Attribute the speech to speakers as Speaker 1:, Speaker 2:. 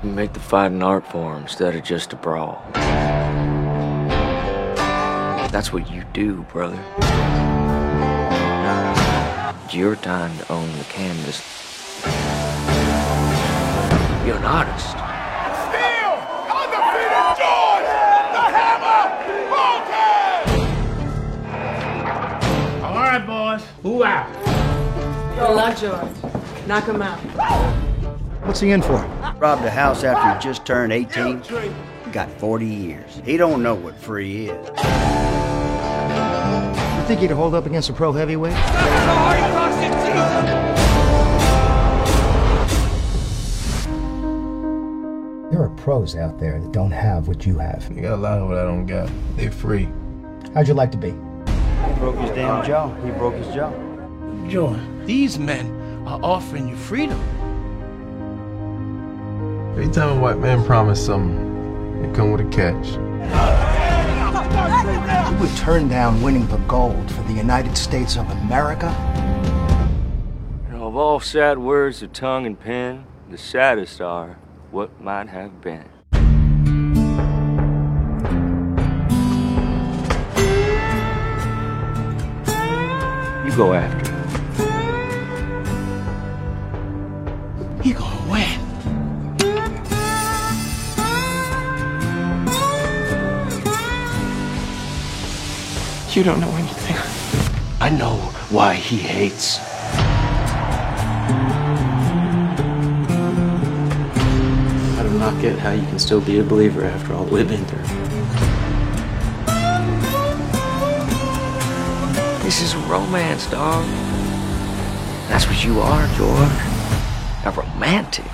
Speaker 1: You make the fight an art form instead of just a brawl. That's what you do, brother. It's your time to own the canvas. You're an artist.
Speaker 2: Steel! Undefeated George! The Hammer! Vulcan!
Speaker 3: All right, boys. Who out?
Speaker 4: Good luck, George. Knock him out.
Speaker 5: What's he in for?
Speaker 6: Robbed a house after he just turned 18. Got 40 years. He don't know what free is.
Speaker 5: You think he'd hold up against a pro heavyweight? There are pros out there that don't have what you have.
Speaker 7: You got a lot of what I don't got. They're free.
Speaker 5: How'd you like to be?
Speaker 6: He broke his damn jaw. He broke his jaw.
Speaker 3: Joy, these men are offering you freedom.
Speaker 7: Every time a white man promise something, it come with a catch.
Speaker 5: You would turn down winning the gold for the United States of America?
Speaker 1: You know, of all sad words of tongue and pen, the saddest are what might have been. You go after it.
Speaker 3: He gonna
Speaker 1: You don't know anything. I know why he hates.
Speaker 8: I do not get how you can still be a believer after all we've been through.
Speaker 1: This is romance, dog. That's what you are, George. A romantic.